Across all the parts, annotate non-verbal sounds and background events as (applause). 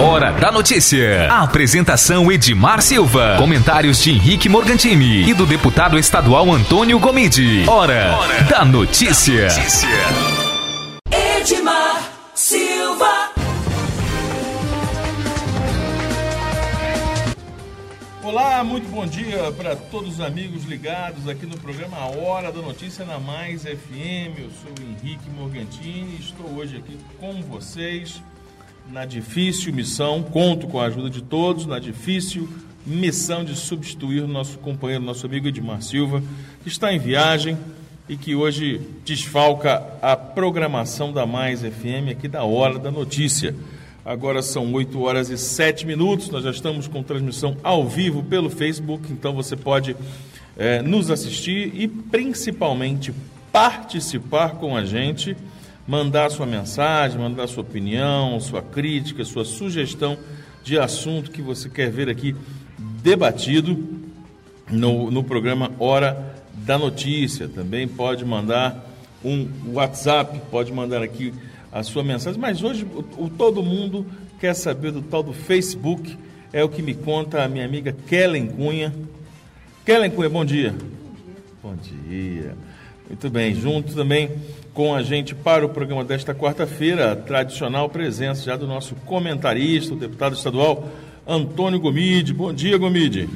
Hora da notícia. A apresentação Edmar Silva. Comentários de Henrique Morgantini e do deputado estadual Antônio Gomide. Hora, Hora da notícia. notícia. Edmar Silva. Olá, muito bom dia para todos os amigos ligados aqui no programa A Hora da Notícia na Mais FM. Eu sou o Henrique Morgantini e estou hoje aqui com vocês na difícil missão, conto com a ajuda de todos, na difícil missão de substituir nosso companheiro, nosso amigo Edmar Silva, que está em viagem e que hoje desfalca a programação da Mais FM aqui da Hora da Notícia. Agora são 8 horas e 7 minutos, nós já estamos com transmissão ao vivo pelo Facebook, então você pode é, nos assistir e principalmente participar com a gente mandar sua mensagem, mandar sua opinião, sua crítica, sua sugestão de assunto que você quer ver aqui debatido no, no programa Hora da Notícia. Também pode mandar um WhatsApp, pode mandar aqui a sua mensagem. Mas hoje o, o todo mundo quer saber do tal do Facebook. É o que me conta a minha amiga Kellen Cunha. Kellen Cunha, bom dia. Bom dia. Bom dia. Muito bem, junto também com a gente para o programa desta quarta-feira, a tradicional presença já do nosso comentarista, o deputado estadual Antônio Gomide. Bom dia, Gomide.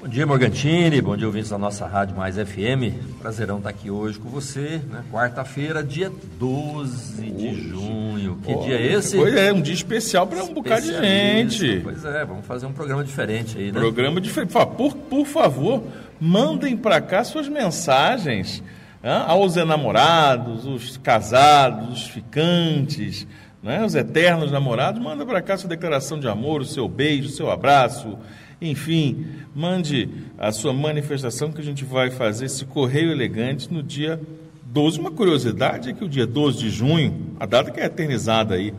Bom dia, Morgantini. Bom dia, ouvintes da nossa Rádio Mais FM. Prazerão estar aqui hoje com você, né? Quarta-feira, dia 12 de hoje. junho. Que dia é esse? Pois é, um dia especial para um bocado de gente. Pois é, vamos fazer um programa diferente aí, né? Programa diferente. Por, por favor, mandem para cá suas mensagens aos enamorados, os casados, os ficantes, né? os eternos namorados, manda para cá sua declaração de amor, o seu beijo, o seu abraço, enfim, mande a sua manifestação que a gente vai fazer esse correio elegante no dia 12. Uma curiosidade é que o dia 12 de junho, a data que é eternizada aí,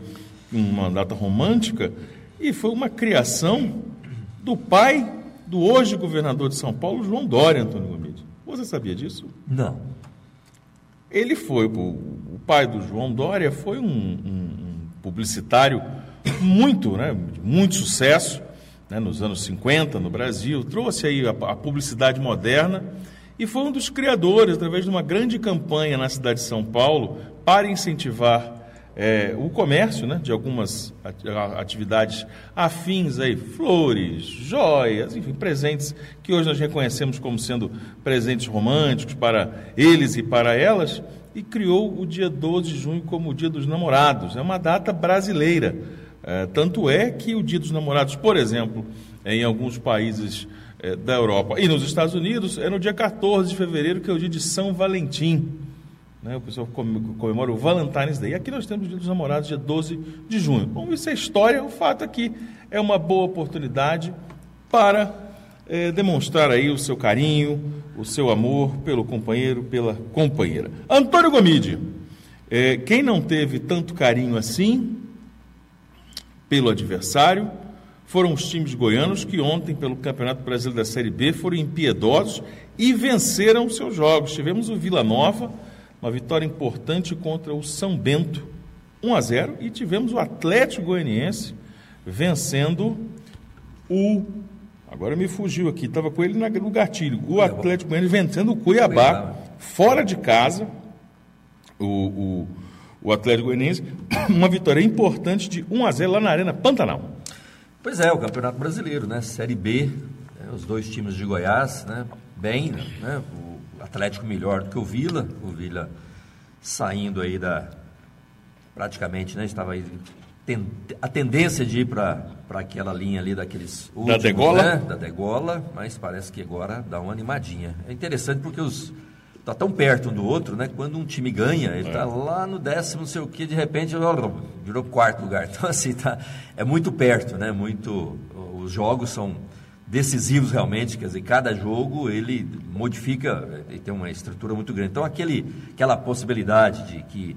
uma data romântica, e foi uma criação do pai do hoje governador de São Paulo, João Dória, Antônio Gomide. Você sabia disso? Não. Ele foi, o, pai do João Dória foi um, um, publicitário muito, né, muito sucesso né, nos anos 50 no Brasil, trouxe aí a, a publicidade moderna e foi um dos criadores, através de uma grande campanha na cidade de São Paulo, para incentivar é, o comércio né, de algumas atividades afins aí, flores, joias, enfim, presentes que hoje nós reconhecemos como sendo presentes românticos para eles e para elas, e criou o dia 12 de junho como o Dia dos Namorados. É uma data brasileira. É, tanto é que o Dia dos Namorados, por exemplo, em alguns países é, da Europa e nos Estados Unidos, é no dia 14 de fevereiro, que é o dia de São Valentim. Né? O pessoal comemora o Valentine's Day. E aqui nós temos o Dia dos Namorados, dia 12 de junho. Bom, isso é história. O fato aqui é uma boa oportunidade para é, demonstrar aí o seu carinho, o seu amor pelo companheiro, pela companheira. Antônio Gomide, é, quem não teve tanto carinho assim pelo adversário foram os times goianos que ontem, pelo Campeonato Brasileiro da Série B, foram impiedosos e venceram seus jogos. Tivemos o Vila Nova uma vitória importante contra o São Bento, 1 a 0, e tivemos o Atlético Goianiense vencendo o Agora me fugiu aqui, estava com ele no gatilho. O Atlético Goianiense vencendo o Cuiabá, Cuiabá. fora de casa. O, o, o Atlético Goianiense, (coughs) uma vitória importante de 1 a 0 lá na Arena Pantanal. Pois é, o Campeonato Brasileiro, né? Série B, né? os dois times de Goiás, né? Bem, né? Atlético melhor do que o Vila, o Vila saindo aí da praticamente, né, estava aí a tendência de ir para aquela linha ali daqueles últimos, da degola, né, da degola, mas parece que agora dá uma animadinha. É interessante porque os tá tão perto um do outro, né? Quando um time ganha, ele está é. lá no décimo, não sei o que, de repente virou quarto lugar. (laughs) Então assim tá, é muito perto, né? Muito os jogos são decisivos realmente, quer dizer, cada jogo ele modifica e tem uma estrutura muito grande. Então aquele, aquela possibilidade de que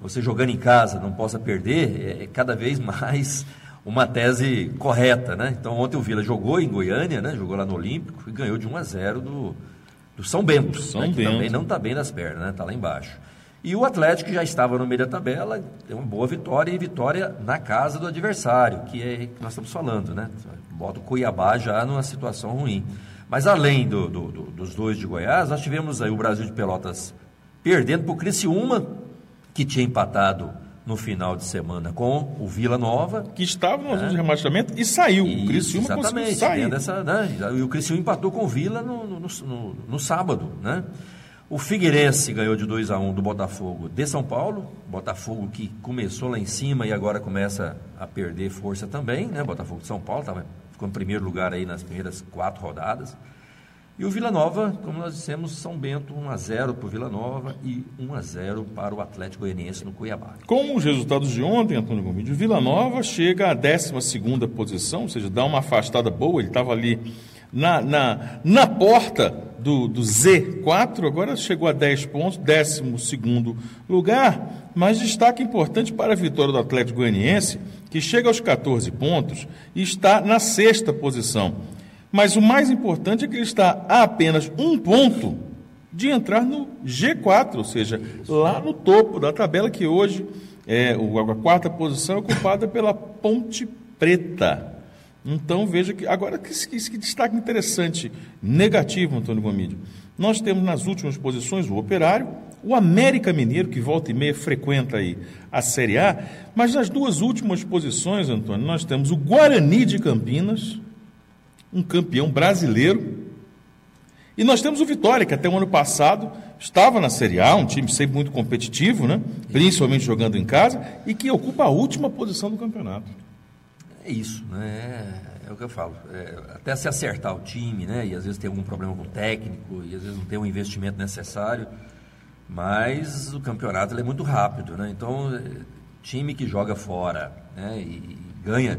você jogando em casa não possa perder é, é cada vez (laughs) mais uma tese correta, né? Então ontem o Vila jogou em Goiânia, né? Jogou lá no Olímpico e ganhou de 1 a 0 do, do São Bento, São né? Bento. também não está bem nas pernas, né? Está lá embaixo. E o Atlético já estava no meio da tabela, tem uma boa vitória e vitória na casa do adversário, que é que nós estamos falando, né? Bota o Cuiabá já numa situação ruim. Mas além do, do, do, dos dois de Goiás, nós tivemos aí o Brasil de Pelotas perdendo para o Criciúma, que tinha empatado no final de semana com o Vila Nova. Que estava no é. de rebaixamento e saiu. o Criciúma exatamente, sair. Dessa, né? E o Criciúma empatou com o Vila no, no, no, no sábado, né? O Figueirense ganhou de 2 a 1 um do Botafogo de São Paulo. Botafogo que começou lá em cima e agora começa a perder força também, né? Botafogo de São Paulo tava, ficou em primeiro lugar aí nas primeiras quatro rodadas. E o Vila Nova, como nós dissemos, São Bento 1 a 0 para o Vila Nova e 1 a 0 para o Atlético Goianiense no Cuiabá. Com os resultados de ontem, Antônio Gomes, o Vila Nova chega à 12 posição, ou seja, dá uma afastada boa, ele estava ali na, na, na porta do, do Z4, agora chegou a 10 pontos, 12 lugar, mas destaque importante para a vitória do Atlético Goianiense, que chega aos 14 pontos e está na sexta posição. Mas o mais importante é que ele está a apenas um ponto de entrar no G4, ou seja, lá no topo da tabela, que hoje é a quarta posição ocupada pela Ponte Preta. Então veja que. Agora, que, que, que destaque interessante, negativo, Antônio Gomídio. Nós temos nas últimas posições o Operário, o América Mineiro, que volta e meia frequenta aí a Série A, mas nas duas últimas posições, Antônio, nós temos o Guarani de Campinas, um campeão brasileiro, e nós temos o Vitória, que até o ano passado estava na Série A, um time sempre muito competitivo, né? principalmente jogando em casa, e que ocupa a última posição do campeonato. É isso, né? É o que eu falo. É, até se acertar o time, né? E às vezes tem algum problema com o técnico, e às vezes não tem o investimento necessário. Mas o campeonato é muito rápido, né? Então, é, time que joga fora né? e, ganha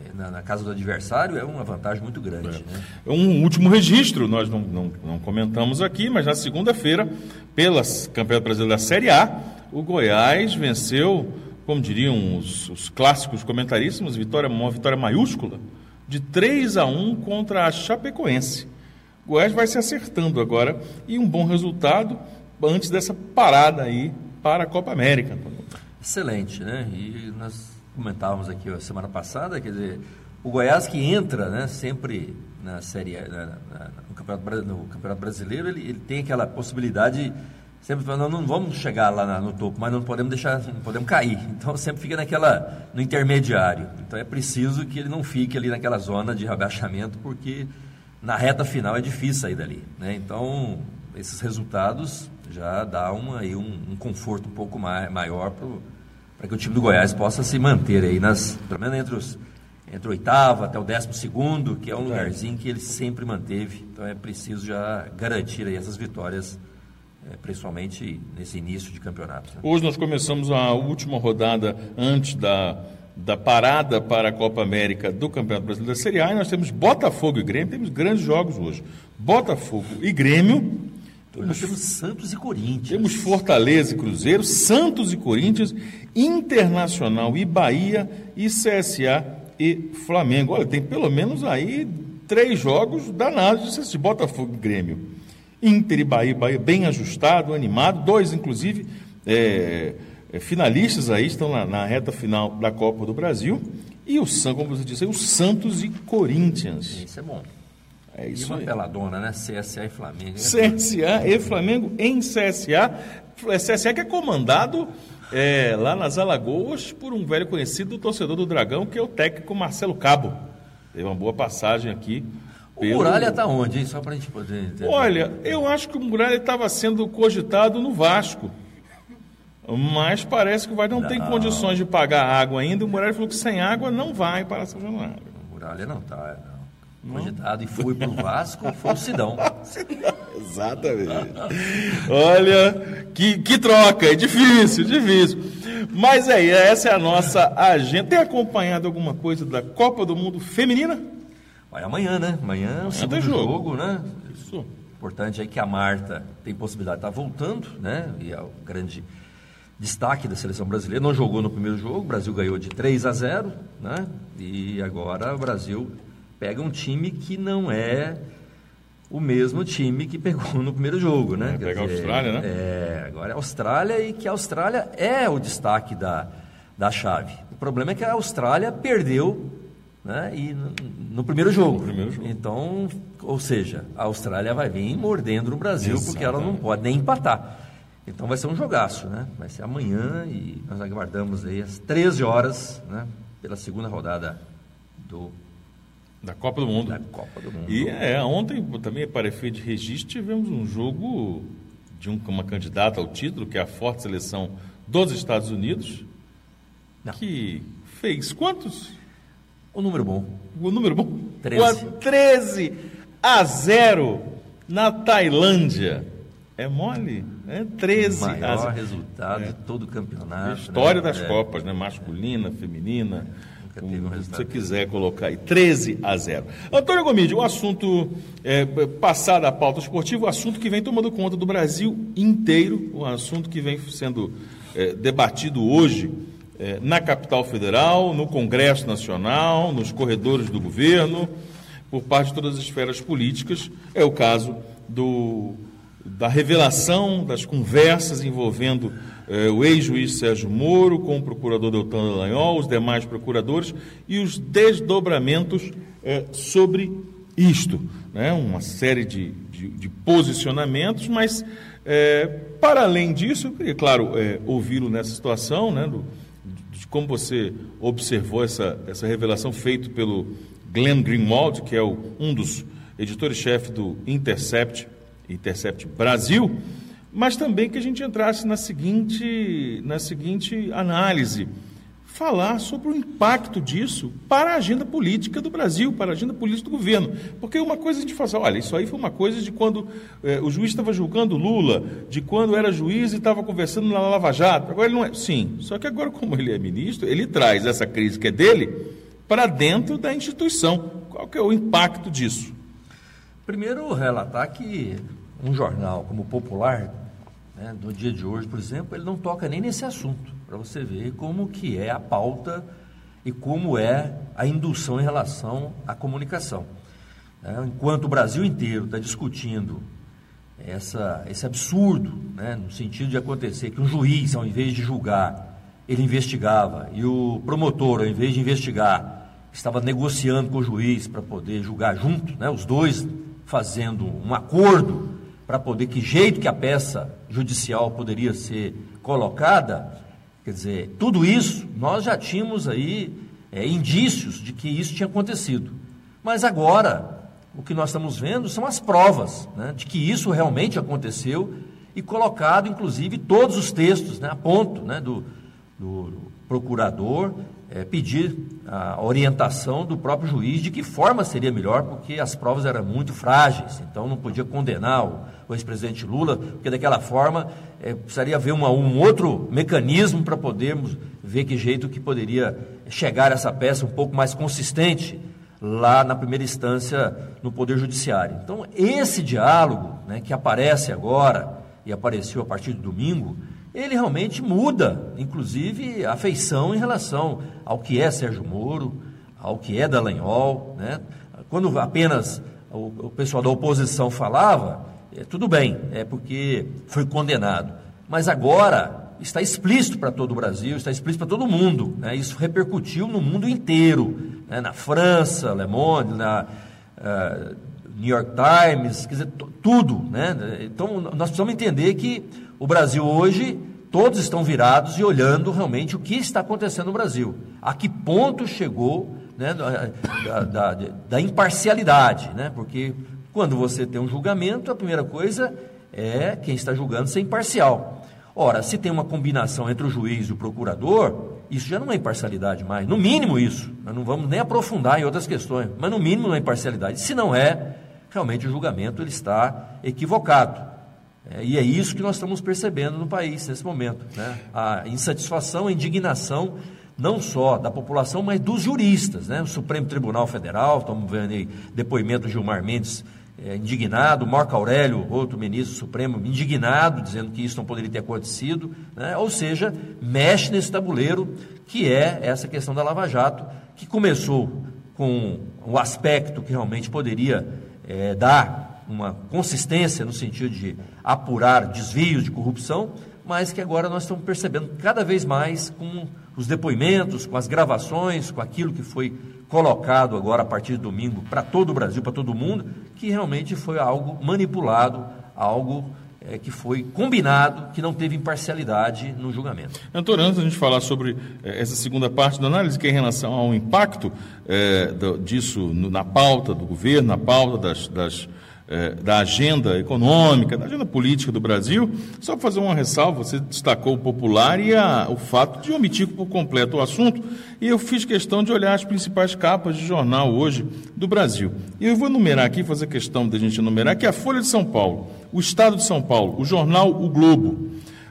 é, na, na, casa do adversário é uma vantagem muito grande. É. Né? é um último registro, nós não, não, não comentamos aqui, mas na segunda-feira, pelas Campeonato Brasileiro da Série A, o Goiás venceu como diriam os, os clássicos comentaristas, vitória, uma vitória maiúscula, de 3 a 1 contra a Chapecoense. O Goiás vai se acertando agora e um bom resultado antes dessa parada aí para a Copa América. Excelente, né? E nós comentávamos aqui a semana passada, quer dizer, o Goiás que entra, né, sempre na série na, na, no, campeonato, no, campeonato, brasileiro, ele, ele tem aquela possibilidade sempre falando, não vamos chegar lá no topo, mas não podemos deixar, não podemos cair. (laughs) Então sempre fica naquela no intermediário. Então é preciso que ele não fique ali naquela zona de rebaixamento, porque na reta final é difícil sair dali. Né? Então esses resultados já dá uma, aí, um, um conforto um pouco mais, maior para que o time do Goiás possa se manter aí nas, pelo menos entre os entre o oitavo até o décimo segundo, que é um lugarzinho que ele sempre manteve. Então é preciso já garantir aí essas vitórias principalmente nesse início de campeonato. Né? Hoje nós começamos a última rodada antes da, da parada para a Copa América do Campeonato Brasileiro da Série A e nós temos Botafogo e Grêmio, temos grandes jogos hoje. Botafogo e Grêmio. Temos, nós temos Santos e Corinthians. Temos Fortaleza e Cruzeiro, Santos e Corinthians, Internacional e Bahia e CSA e Flamengo. Olha, tem pelo menos aí três jogos danados de Botafogo e Grêmio. Inter e Bahia, Bahia bem ajustado, animado, dois inclusive é, é, finalistas aí estão na, na, reta final da Copa do Brasil. E o Santos, como você disse, o Santos e Corinthians. Isso é bom. É isso e uma aí. peladona, né? CSA e Flamengo. CSA e Flamengo em CSA. CSA que é comandado é, lá nas Alagoas por um velho conhecido do torcedor do Dragão, que é o técnico Marcelo Cabo. Teve uma boa passagem aqui o pelo... Muralha está onde, hein? Só para a gente poder entender. Olha, eu acho que o Muralha estava sendo cogitado no Vasco. Mas parece que o Vasco não, não, tem condições de pagar água ainda. O Muralha falou que sem água não vai para São Januário. O Muralha não está, não. Cogitado e foi para o Vasco, foi o Sidão. (laughs) Exatamente. Olha, que, que troca, é difícil, difícil. Mas aí, essa é a nossa agenda. Tem acompanhado alguma coisa da Copa do Mundo Feminina? Vai amanhã, né? Amanhã é o segundo jogo. jogo, né? Isso. Importante aí que a Marta tem possibilidade de estar voltando, né? E é o grande destaque da seleção brasileira. Não jogou no primeiro jogo, o Brasil ganhou de 3 a 0, né? E agora o Brasil pega um time que não é o mesmo time que pegou no primeiro jogo, né? É, pega? É, é? É, pega a Austrália, né? É, agora é a Austrália e que a Austrália é o destaque da, da chave. O problema é que a Austrália perdeu né? E no, no, primeiro jogo. No primeiro jogo. Então, ou seja, a Austrália vai vir mordendo no Brasil, Exatamente. porque ela não pode nem empatar. Então vai ser um jogaço, né? Vai ser amanhã e nós aguardamos aí às 13 horas, né? Pela segunda rodada do, Da Copa do Mundo. da Copa do Mundo. E é, ontem também, para efeito de registro, tivemos um jogo de um- uma candidata ao título, que é a forte seleção dos Estados Unidos, Não. que fez quantos? O número bom. O número bom? 13. Quanto? 13 a 0 na Tailândia. É mole? É 13 a maior 0. resultado de todo o campeonato. História né? das É. Copas, né? Masculina, feminina. Nunca teve um o que resultado você quiser colocar aí. 13 a 0. Antônio Gomide, o assunto é, passar da pauta esportiva, o assunto que vem tomando conta do Brasil inteiro, o assunto que vem sendo é, debatido hoje é, na capital federal, no Congresso Nacional, nos corredores do governo, por parte de todas as esferas políticas, é o caso do da revelação das conversas envolvendo eh, o ex-juiz Sérgio Moro com o procurador Deltan Dallagnol, os demais procuradores e os desdobramentos eh, sobre isto. Né? Uma série de, de, de posicionamentos, mas eh, para além disso, eu queria, claro, eh, ouvi-lo nessa situação, né, do, como você observou essa, essa revelação feita pelo Glenn Greenwald, que é o, um dos editores-chefe do Intercept, Intercept Brasil, mas também que a gente entrasse na seguinte, na seguinte análise, falar sobre o impacto disso para a agenda política do Brasil, para a agenda política do governo. Porque uma coisa a gente fala assim, olha, isso aí foi uma coisa de quando eh, o juiz estava julgando Lula, de quando era juiz e estava conversando na Lava Jato. Agora ele não é. Sim, só que agora, como ele é ministro, ele traz essa crise que é dele para dentro da instituição. Qual que é o impacto disso? Primeiro, relatar que um jornal como o Popular, né, do dia de hoje, por exemplo, ele não toca nem nesse assunto, para você ver como que é a pauta e como é a indução em relação à comunicação. né. enquanto o Brasil inteiro está discutindo essa, esse absurdo, né, no sentido de acontecer que um juiz, ao invés de julgar, ele investigava, e o promotor, ao invés de investigar, estava negociando com o juiz para poder julgar junto, né, os dois fazendo um acordo para poder que jeito que a peça judicial poderia ser colocada, quer dizer, tudo isso nós já tínhamos aí é, indícios de que isso tinha acontecido. Mas agora o que nós estamos vendo são as provas né, de que isso realmente aconteceu e colocado, inclusive, todos os textos né, a ponto né, do, do procurador é, pedir a orientação do próprio juiz de que forma seria melhor, porque as provas eram muito frágeis, então não podia condenar o, o ex-presidente Lula, porque daquela forma é, precisaria haver uma, um outro mecanismo para podermos ver que jeito que poderia chegar essa peça um pouco mais consistente lá na primeira instância no Poder Judiciário. Então, esse diálogo né, que aparece agora e apareceu a partir do domingo, ele realmente muda, inclusive, a feição em relação ao que é Sérgio Moro, ao que é Dallagnol. Né? Quando apenas o, o pessoal da oposição falava, é, tudo bem, é porque foi condenado. Mas agora está explícito para todo o Brasil, está explícito para todo mundo. Né? Isso repercutiu no mundo inteiro, né? na França, Le Monde, na uh, New York Times, quer dizer, tudo. Né? Então, nós precisamos entender que o Brasil hoje, todos estão virados e olhando realmente o que está acontecendo no Brasil. A que ponto chegou né, da, da, da imparcialidade, né? porque quando você tem um julgamento, a primeira coisa é quem está julgando ser imparcial. Ora, se tem uma combinação entre o juiz e o procurador, isso já não é imparcialidade mais. No mínimo isso. Nós não vamos nem aprofundar em outras questões, mas no mínimo não é imparcialidade. Se não é, realmente o julgamento ele está equivocado. É, e é isso que nós estamos percebendo no país nesse momento. Né? A insatisfação, a indignação, não só da população, mas dos juristas. Né? O Supremo Tribunal Federal, estamos vendo aí depoimento do Gilmar Mendes é, indignado, Marco Aurélio, outro ministro supremo, indignado, dizendo que isso não poderia ter acontecido, né? ou seja, mexe nesse tabuleiro que é essa questão da Lava Jato, que começou com o aspecto que realmente poderia é, dar uma consistência no sentido de apurar desvios de corrupção, mas que agora nós estamos percebendo cada vez mais com os depoimentos, com as gravações, com aquilo que foi colocado agora a partir de domingo para todo o Brasil, para todo mundo, que realmente foi algo manipulado, algo é, que foi combinado, que não teve imparcialidade no julgamento. Antônio, antes a gente falar sobre é, essa segunda parte da análise, que é em relação ao impacto é, do, disso no, na pauta do governo, na pauta das, das é, da agenda econômica, da agenda política do Brasil. Só para fazer uma ressalva, você destacou o popular e a, o fato de omitir por completo o assunto, e eu fiz questão de olhar as principais capas de jornal hoje do Brasil. E eu vou numerar aqui, fazer questão da gente enumerar, que é a Folha de São Paulo, o Estado de São Paulo, o jornal O Globo,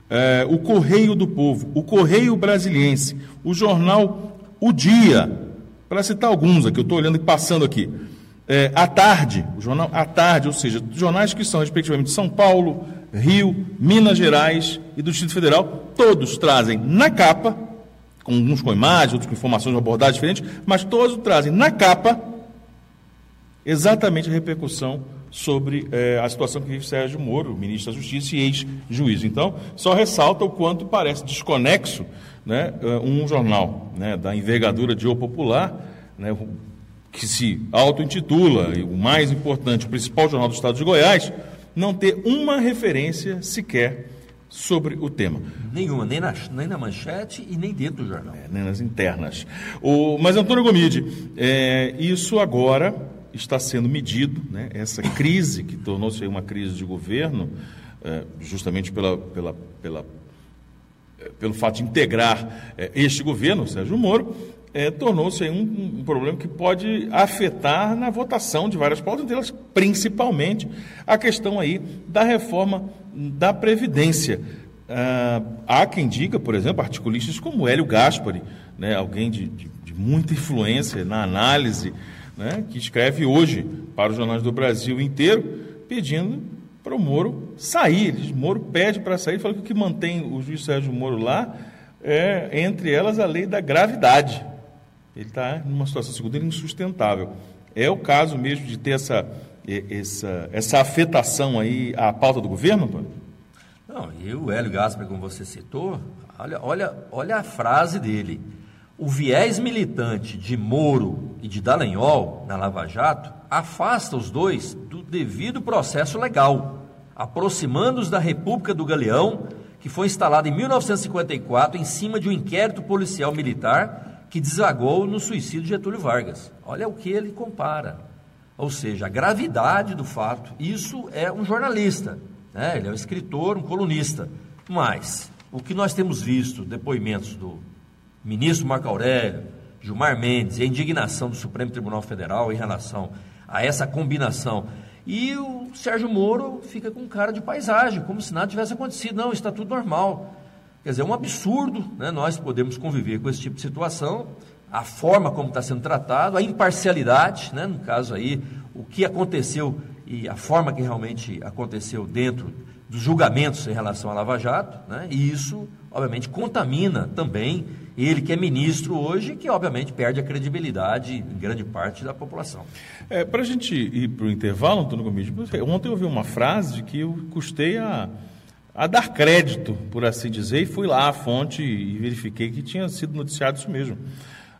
é, o Correio do Povo, o Correio Brasiliense, o jornal O Dia, para citar alguns aqui, eu estou olhando e passando aqui é, à tarde, o jornal à tarde, ou seja, jornais que são respectivamente São Paulo, Rio, Minas Gerais e do Distrito Federal, todos trazem na capa, uns com imagens, outros com informações de abordagem diferente, mas todos trazem na capa exatamente a repercussão sobre é, a situação que vive Sérgio Moro, ministro da Justiça e ex-juiz. Então, só ressalta o quanto parece desconexo né, um jornal né, da envergadura de O Popular, né, que se auto-intitula, o mais importante, o principal jornal do estado de Goiás, não ter uma referência sequer sobre o tema. Nenhuma, nem na, nem na manchete e nem dentro do jornal. É, nem nas internas. O, mas, Antônio Gomide, é, isso agora está sendo medido, né, essa crise que tornou-se uma crise de governo, é, justamente pela, pela, pela, é, pelo fato de integrar é, este governo, Sérgio Moro, é, tornou-se um, um, problema que pode afetar na votação de várias pautas, delas principalmente a questão aí da reforma da Previdência. Ah, há quem diga, por exemplo, articulistas como Hélio Gaspari, né, alguém de, de, de muita influência na análise, né, que escreve hoje para os jornais do Brasil inteiro, pedindo para o Moro sair. Ele, Moro pede para sair, fala que o que mantém o juiz Sérgio Moro lá é, entre elas, a lei da gravidade. Ele está numa situação, segundo ele, insustentável. É o caso mesmo de ter essa, essa, essa afetação aí à pauta do governo, Antônio? Não, e o Hélio Gaspar, como você citou, olha, olha, olha a frase dele. O viés militante de Moro e de Dallagnol na Lava Jato afasta os dois do devido processo legal, aproximando-os da República do Galeão, que foi instalada em 1954 em cima de um inquérito policial militar que desagou no suicídio de Getúlio Vargas. Olha o que ele compara. Ou seja, a gravidade do fato. Isso é um jornalista, né? ele é um escritor, um colunista. Mas o que nós temos visto, depoimentos do ministro Marco Aurélio, Gilmar Mendes e a indignação do Supremo Tribunal Federal em relação a essa combinação. E o Sérgio Moro fica com cara de paisagem, como se nada tivesse acontecido. Não, está tudo normal. Quer dizer, é um absurdo né, nós podemos conviver com esse tipo de situação, a forma como está sendo tratado, a imparcialidade, né, no caso aí, o que aconteceu e a forma que realmente aconteceu dentro dos julgamentos em relação à Lava Jato, né, e isso, obviamente, contamina também ele que é ministro hoje, que obviamente perde a credibilidade em grande parte da população. É, Para a gente ir para o intervalo, Antônio Gomes, ontem eu ouvi uma frase que eu custei a a dar crédito, por assim dizer, e fui lá à fonte e verifiquei que tinha sido noticiado isso mesmo.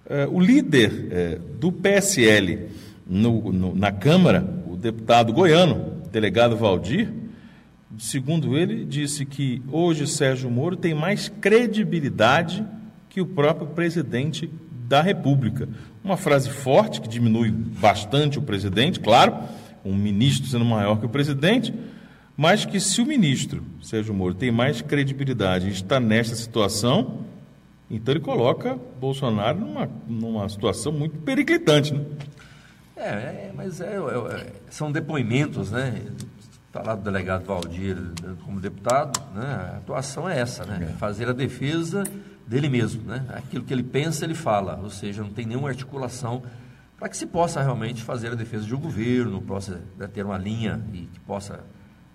É, o líder é, do PSL no, no, na Câmara, o deputado goiano, delegado Valdir, segundo ele, disse que hoje Sérgio Moro tem mais credibilidade que o próprio presidente da República. Uma frase forte que diminui bastante o presidente, claro, um ministro sendo maior que o presidente mas que se o ministro Sérgio Moro tem mais credibilidade e está nesta situação, então ele coloca Bolsonaro numa, numa situação muito periclitante, né? É, é mas é, é, são depoimentos, né? Falar do delegado Valdir como deputado, né? a atuação é essa, né? É. Fazer a defesa dele mesmo, né? Aquilo que ele pensa, ele fala, ou seja, não tem nenhuma articulação para que se possa realmente fazer a defesa de um governo, possa né, ter uma linha e que possa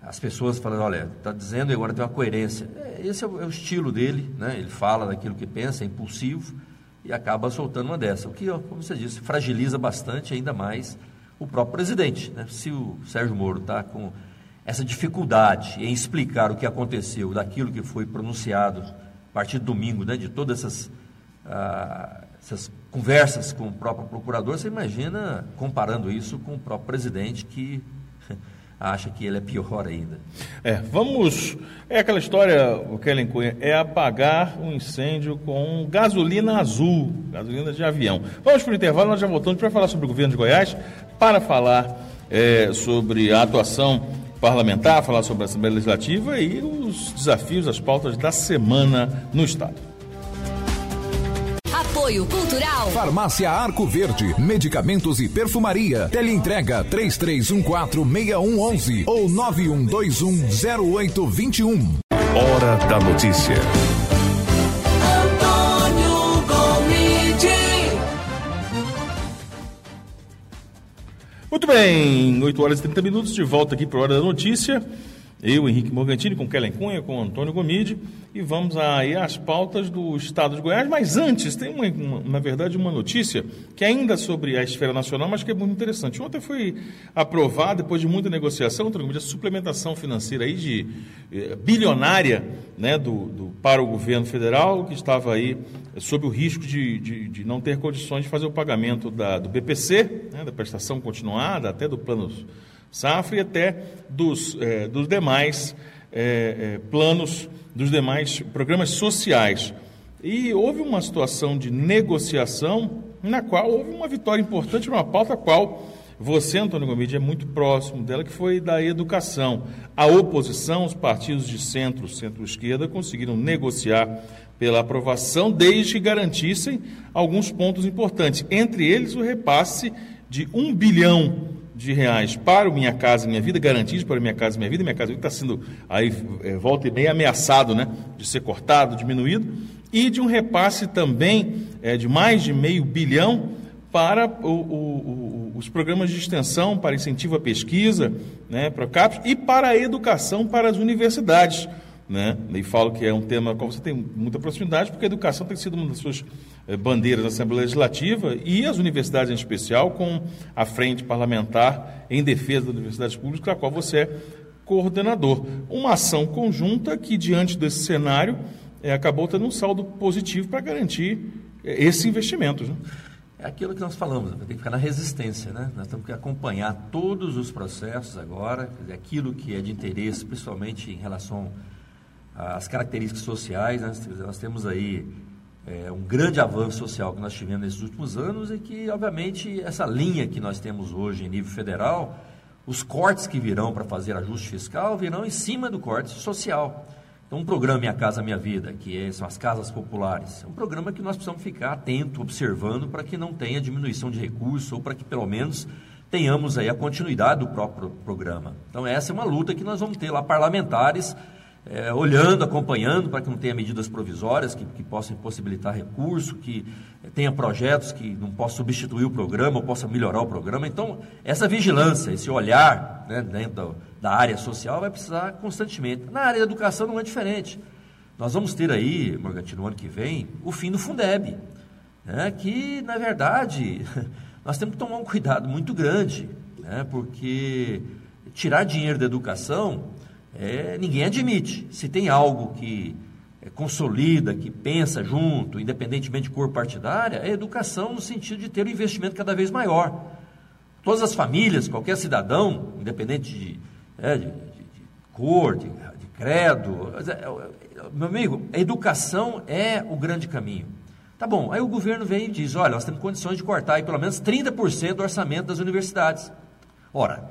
as pessoas falam, olha, está dizendo e agora tem uma coerência. É, esse é o, é o, estilo dele, né? ele fala daquilo que pensa, é impulsivo e acaba soltando uma dessa. O que, como você disse, fragiliza bastante ainda mais o próprio presidente. Né? Se o Sérgio Moro está com essa dificuldade em explicar o que aconteceu, daquilo que foi pronunciado a partir do domingo, né, de todas essas, ah, essas conversas com o próprio procurador, você imagina comparando isso com o próprio presidente que (laughs) acha que ele é pior ainda. É, vamos. É aquela história, o Kellen Cunha, é apagar um incêndio com gasolina azul, gasolina de avião. Vamos para o intervalo, nós já voltamos para falar sobre o governo de Goiás, para falar é, sobre a atuação parlamentar, falar sobre a Assembleia Legislativa e os desafios, as pautas da semana no Estado. Apoio Cultural. Farmácia Arco Verde. Medicamentos e perfumaria. Teleentrega 33146111 ou 91210821. Hora da notícia. Antônio Muito bem, 8 horas e 30 minutos, de volta aqui para a Hora da Notícia. Eu, Henrique Morgantini, com Kellen Cunha, com Antônio Gomide, e vamos aí às pautas do Estado de Goiás. Mas antes, tem, uma, uma, na verdade, uma notícia que ainda sobre a esfera nacional, mas que é muito interessante. Ontem foi aprovada, depois de muita negociação, Antônio Gomide, a suplementação financeira aí de eh, bilionária né, do, do, para o governo federal, que estava aí sob o risco de, de, de não ter condições de fazer o pagamento da, do BPC, né, da prestação continuada, até do plano safra e até dos, é, dos demais é, é, planos, dos demais programas sociais. E houve uma situação de negociação na qual houve uma vitória importante numa pauta qual você, Antônio Gomide, é muito próximo dela, que foi da educação. A oposição, os partidos de centro, centro-esquerda, conseguiram negociar pela aprovação, desde que garantissem alguns pontos importantes, entre eles o repasse de um bilhão de reais para o Minha Casa Minha Vida, garantidos para Minha Casa Minha Vida, Minha Casa Minha Vida está sendo aí é, volta e meia ameaçado né, de ser cortado, diminuído, e de um repasse também é, de mais de meio bilhão para o, o, o, os programas de extensão, para incentivo à pesquisa, né, para CAPES, e para a educação para as universidades. Né? E falo que é um tema com você tem muita proximidade, porque a educação tem sido uma das suas bandeiras na Assembleia Legislativa e as universidades em especial, com a frente parlamentar em defesa das universidades públicas, da qual você é coordenador. Uma ação conjunta que, diante desse cenário, é, acabou tendo um saldo positivo para garantir é, esse investimento. Né? É aquilo que nós falamos, tem que ficar na resistência, né? Nós temos que acompanhar todos os processos agora, aquilo que é de interesse, principalmente em relação as características sociais, né? nós temos aí é, um grande avanço social que nós tivemos nesses últimos anos e que, obviamente, essa linha que nós temos hoje em nível federal, os cortes que virão para fazer ajuste fiscal virão em cima do corte social. Então, um programa Minha Casa Minha Vida, que é, são as casas populares, é um programa que nós precisamos ficar atento, observando, para que não tenha diminuição de recursos ou para que, pelo menos, tenhamos aí a continuidade do próprio programa. Então, essa é uma luta que nós vamos ter lá, parlamentares, é, olhando, acompanhando para que não tenha medidas provisórias que, que possam possibilitar recurso, que tenha projetos que não possam substituir o programa ou possam melhorar o programa. Então, essa vigilância, esse olhar né, dentro da, da área social vai precisar constantemente. Na área da educação não é diferente. Nós vamos ter aí, Morgantino, no ano que vem, o fim do Fundeb, né, que, na verdade, (laughs) nós temos que tomar um cuidado muito grande, né, porque tirar dinheiro da educação é, ninguém admite. Se tem algo que é, consolida, que pensa junto, independentemente de cor partidária, é educação no sentido de ter um investimento cada vez maior. Todas as famílias, qualquer cidadão, independente de, é, de, de, de cor, de, credo, é, é, meu amigo, a educação é o grande caminho. Tá bom, aí o governo vem e diz: olha, nós temos condições de cortar aí pelo menos 30% do orçamento das universidades. Ora,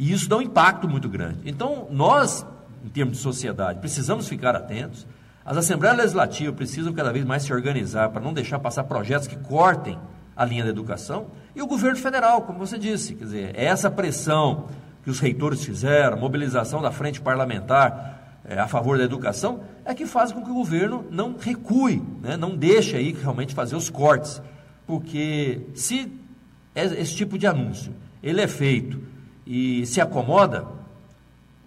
e isso dá um impacto muito grande. Então, nós, em termos de sociedade, precisamos ficar atentos. As Assembleias Legislativas precisam cada vez mais se organizar para não deixar passar projetos que cortem a linha da educação. E o governo federal, como você disse, quer dizer, é essa pressão que os reitores fizeram, mobilização da frente parlamentar é, a favor da educação, é que faz com que o governo não recue, né, não deixe aí realmente fazer os cortes. Porque se esse tipo de anúncio ele é feito e se acomoda,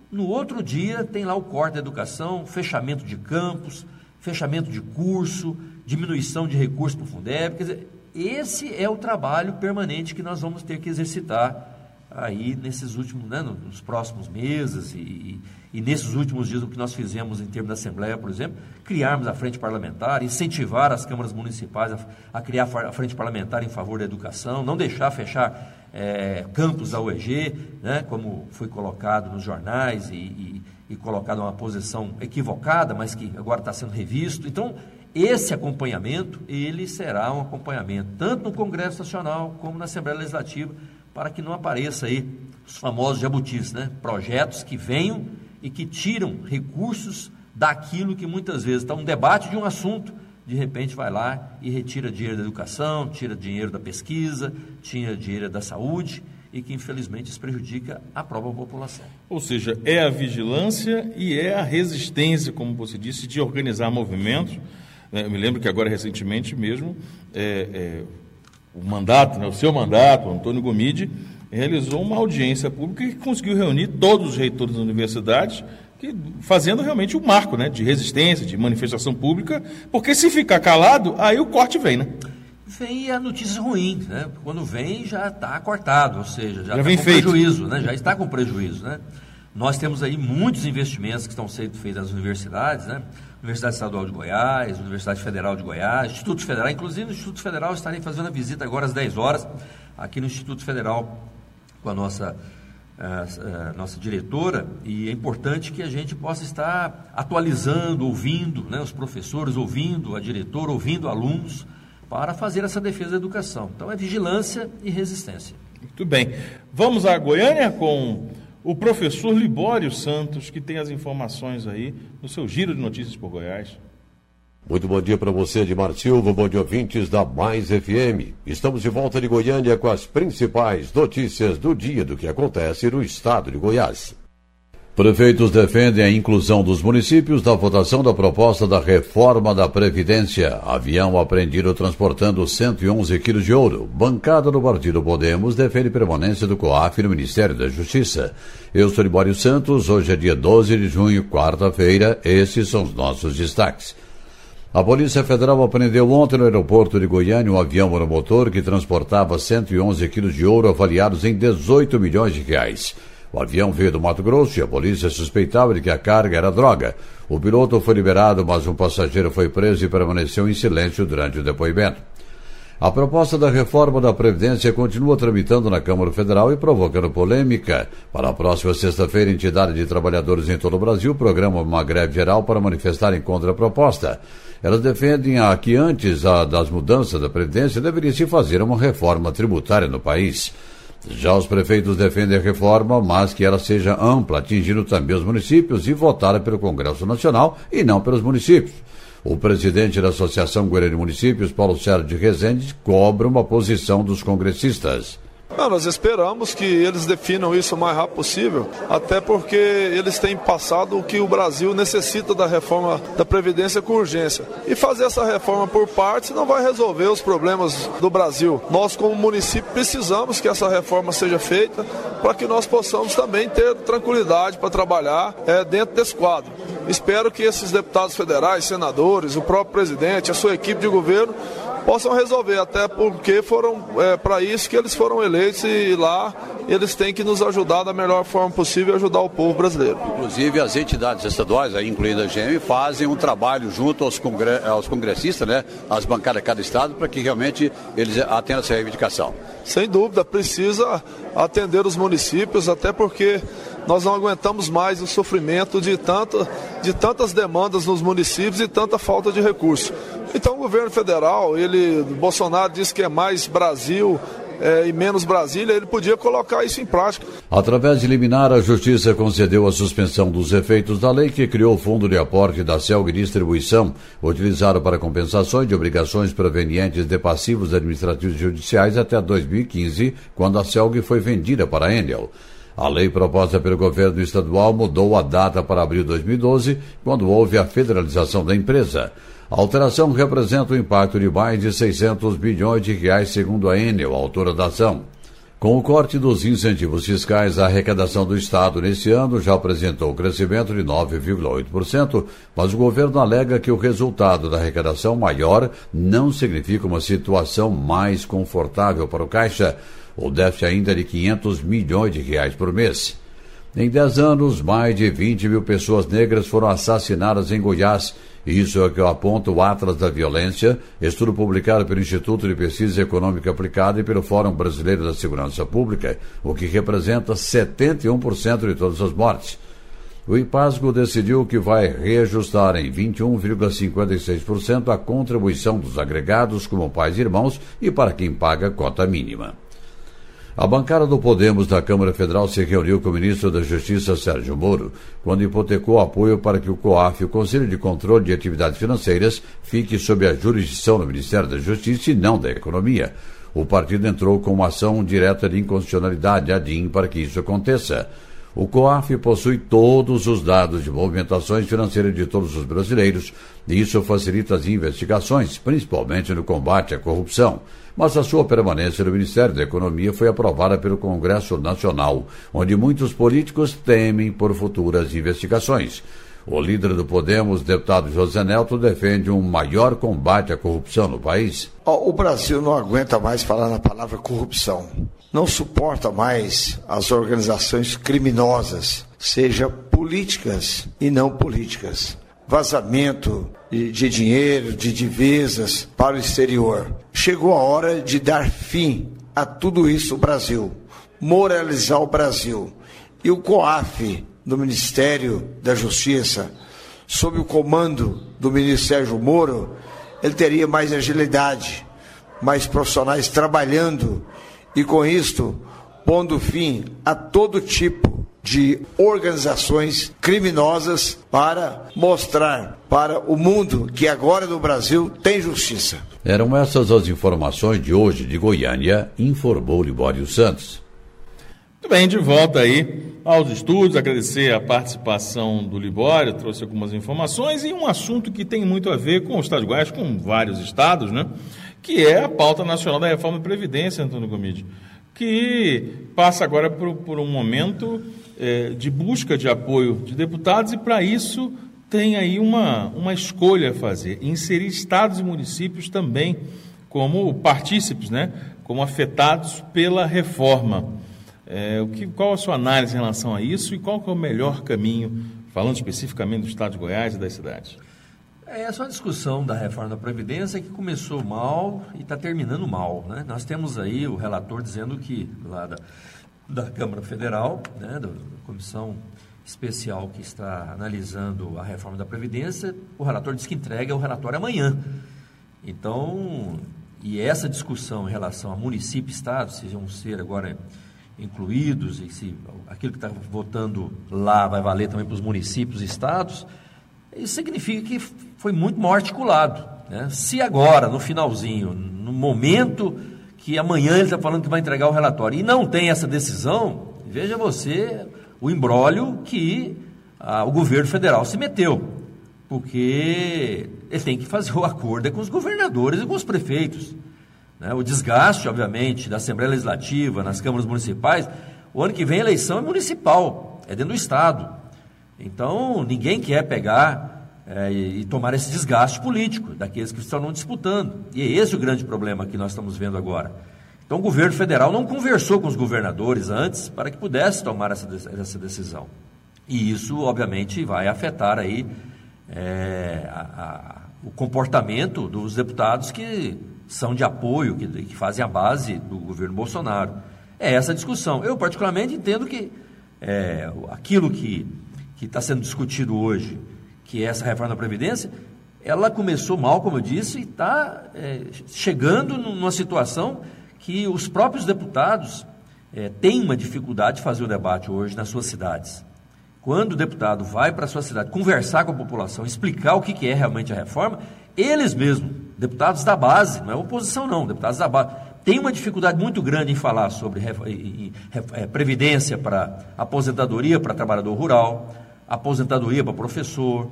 no outro dia tem lá o corte da educação, fechamento de campos, fechamento de curso, diminuição de recursos para o Fundeb. Quer dizer, esse é o trabalho permanente que nós vamos ter que exercitar aí nesses últimos, né, nos próximos meses e, e, nesses últimos dias o que nós fizemos em termos da Assembleia, por exemplo, criarmos a frente parlamentar, incentivar as câmaras municipais a, a criar a frente parlamentar em favor da educação, não deixar fechar é, campos da UEG, né, como foi colocado nos jornais e, e, e colocado uma posição equivocada, mas que agora está sendo revisto. Então, esse acompanhamento, ele será um acompanhamento tanto no Congresso Nacional como na Assembleia Legislativa, para que não apareça aí os famosos jabutis, né? Projetos que venham e que tiram recursos daquilo que muitas vezes está um debate de um assunto, de repente vai lá e retira dinheiro da educação, tira dinheiro da pesquisa, tira dinheiro da saúde e que infelizmente isso prejudica a própria população. Ou seja, é a vigilância e é a resistência, como você disse, de organizar movimentos né? Eu me lembro que agora, recentemente mesmo, é, é, o mandato, né, o seu mandato, Antônio Gomide, realizou uma audiência pública que conseguiu reunir todos os reitores das universidades, que, fazendo realmente o um marco né, de resistência, de manifestação pública, porque se ficar calado, aí o corte vem, né? Vem a notícia ruim, né? Quando vem já está cortado, ou seja, já, já está com feito. prejuízo, né? Já está com prejuízo, né? Nós temos aí muitos investimentos que estão sendo feitos nas universidades, né? Universidade Estadual de Goiás, Universidade Federal de Goiás, Instituto Federal, inclusive no Instituto Federal estarei fazendo a visita agora às 10 horas, aqui no Instituto Federal, com a nossa, a, eh, a eh, nossa diretora, e é importante que a gente possa estar atualizando, ouvindo, né, os professores, ouvindo a diretora, ouvindo alunos, para fazer essa defesa da educação. Então é vigilância e resistência. Muito bem. Vamos a Goiânia com o professor Libório Santos, que tem as informações aí no seu giro de notícias por Goiás. Muito bom dia para você, Edmar Silva, bom dia ouvintes da Mais FM. Estamos de volta de Goiânia com as principais notícias do dia do que acontece no estado de Goiás. Prefeitos defendem a inclusão dos municípios da votação da proposta da reforma da Previdência. Avião apreendido transportando 111 quilos de ouro. Bancada do Partido Podemos defende permanência do COAF no Ministério da Justiça. Eu sou Libório Santos, hoje é dia 12 de junho, quarta-feira. Esses são os nossos destaques. A Polícia Federal apreendeu ontem no aeroporto de Goiânia um avião monomotor que transportava 111 quilos de ouro avaliados em 18 milhões de reais. O avião veio do Mato Grosso e a polícia suspeitava de que a carga era droga. O piloto foi liberado, mas um passageiro foi preso e permaneceu em silêncio durante o depoimento. A proposta da reforma da Previdência continua tramitando na Câmara Federal e provocando polêmica. Para a próxima sexta-feira, a entidade de trabalhadores em todo o Brasil programa uma greve geral para manifestarem contra a proposta. Elas defendem a que antes das mudanças da Previdência deveria se fazer uma reforma tributária no país. Já os prefeitos defendem a reforma, mas que ela seja ampla, atingindo também os municípios e votada pelo Congresso Nacional e não pelos municípios. O presidente da Associação Goiânia de Municípios, Paulo Sérgio de Rezende, cobra uma posição dos congressistas. Não, nós esperamos que eles definam isso o mais rápido possível, até porque eles têm passado o que o Brasil necessita da reforma da Previdência com urgência. E fazer essa reforma por partes não vai resolver os problemas do Brasil. Nós, como município, precisamos que essa reforma seja feita para que nós possamos também ter tranquilidade para trabalhar é, dentro desse quadro. Espero que esses deputados federais, senadores, o próprio presidente, a sua equipe de governo possam resolver, até porque foram é, para isso que eles foram eleitos e lá eles têm que nos ajudar da melhor forma possível e ajudar o povo brasileiro. Inclusive as entidades estaduais, aí incluindo a GM, fazem um trabalho junto aos, congre aos congressistas, né, às bancadas de cada estado, para que realmente eles atendam essa reivindicação. Sem dúvida, precisa atender os municípios, até porque nós não aguentamos mais o sofrimento de, tanta, de tantas demandas nos municípios e tanta falta de recursos. Então o governo federal, ele, Bolsonaro diz que é mais Brasil, é, e menos Brasília, ele podia colocar isso em prática. Através de liminar, a Justiça concedeu a suspensão dos efeitos da lei que criou o Fundo de Aporte da CELG Distribuição, utilizado para compensações de obrigações provenientes de passivos administrativos judiciais até 2015, quando a CELG foi vendida para a Enel. A lei proposta pelo governo estadual mudou a data para abril de 2012, quando houve a federalização da empresa. A alteração representa um impacto de mais de 600 bilhões de reais, segundo a Enel, autora da ação. Com o corte dos incentivos fiscais, a arrecadação do Estado nesse ano já apresentou um crescimento de 9,8%, mas o governo alega que o resultado da arrecadação maior não significa uma situação mais confortável para o Caixa. O déficit ainda é de 500 milhões de reais por mês. Em 10 anos, mais de 20 mil pessoas negras foram assassinadas em Goiás. Isso é o que aponta o Atlas da Violência, estudo publicado pelo Instituto de Pesquisa Econômica Aplicada e pelo Fórum Brasileiro da Segurança Pública, o que representa 71% de todas as mortes. O IPASGO decidiu que vai reajustar em 21,56% a contribuição dos agregados como pais e irmãos e para quem paga cota mínima. A bancada do Podemos da Câmara Federal se reuniu com o ministro da Justiça, Sérgio Moro, quando hipotecou apoio para que o COAF, o Conselho de Controle de Atividades Financeiras, fique sob a jurisdição do Ministério da Justiça e não da Economia. O partido entrou com uma ação direta de inconstitucionalidade, ADIM, para que isso aconteça. O COAF possui todos os dados de movimentações financeiras de todos os brasileiros e isso facilita as investigações, principalmente no combate à corrupção. Mas a sua permanência no Ministério da Economia foi aprovada pelo Congresso Nacional, onde muitos políticos temem por futuras investigações. O líder do Podemos, deputado José Nelto, defende um maior combate à corrupção no país. O Brasil não aguenta mais falar na palavra corrupção. Não suporta mais as organizações criminosas, seja políticas e não políticas. Vazamento de dinheiro, de divisas para o exterior. Chegou a hora de dar fim a tudo isso no Brasil, moralizar o Brasil. E o COAF, do Ministério da Justiça, sob o comando do ministro Sérgio Moro, ele teria mais agilidade, mais profissionais trabalhando e com isto pondo fim a todo tipo de organizações criminosas para mostrar para o mundo que agora no Brasil tem justiça. Eram essas as informações de hoje de Goiânia, informou Libório Santos. Muito bem, de volta aí aos estudos, agradecer a participação do Libório, trouxe algumas informações e um assunto que tem muito a ver com o Estado de Goiás, com vários estados, né? Que é a pauta nacional da reforma da Previdência, Antônio Gomide, que passa agora por, por um momento é, de busca de apoio de deputados e para isso tem aí uma, uma escolha a fazer, inserir estados e municípios também como partícipes, né? Como afetados pela reforma. É, o que, qual a sua análise em relação a isso e qual é o melhor caminho, falando especificamente do Estado de Goiás e das cidades? É, essa é uma discussão da reforma da Previdência que começou mal e está terminando mal. Né? Nós temos aí o relator dizendo que, lá da, da Câmara Federal, né, da comissão especial que está analisando a reforma da Previdência, o relator diz que entrega o relatório amanhã. Então, e essa discussão em relação a município e Estado, se vão ser agora incluídos e se aquilo que está votando lá vai valer também para os municípios e estados, isso significa que foi muito mal articulado. Né? Se agora, no finalzinho, no momento que amanhã ele está falando que vai entregar o relatório e não tem essa decisão, veja você o embrólio que ah, o governo federal se meteu. Porque ele tem que fazer o acordo com os governadores e com os prefeitos. Né? O desgaste, obviamente, da Assembleia Legislativa, nas câmaras municipais, o ano que vem a eleição é municipal, é dentro do Estado. Então, ninguém quer pegar é, e tomar esse desgaste político daqueles que estão disputando. E é esse o grande problema que nós estamos vendo agora. Então, o governo federal não conversou com os governadores antes para que pudesse tomar essa, essa decisão. E isso, obviamente, vai afetar aí é, a, a, o comportamento dos deputados que são de apoio, que, que fazem a base do governo Bolsonaro. É essa a discussão. Eu, particularmente, entendo que é, aquilo que está sendo discutido hoje, que é essa reforma da Previdência, ela começou mal, como eu disse, e está é, chegando numa situação que os próprios deputados é, têm uma dificuldade de fazer o debate hoje nas suas cidades. Quando o deputado vai para a sua cidade conversar com a população, explicar o que, que é realmente a reforma, eles mesmos, deputados da base, não é oposição não, deputados da base, têm uma dificuldade muito grande em falar sobre é, previdência para aposentadoria para trabalhador rural, aposentadoria para professor,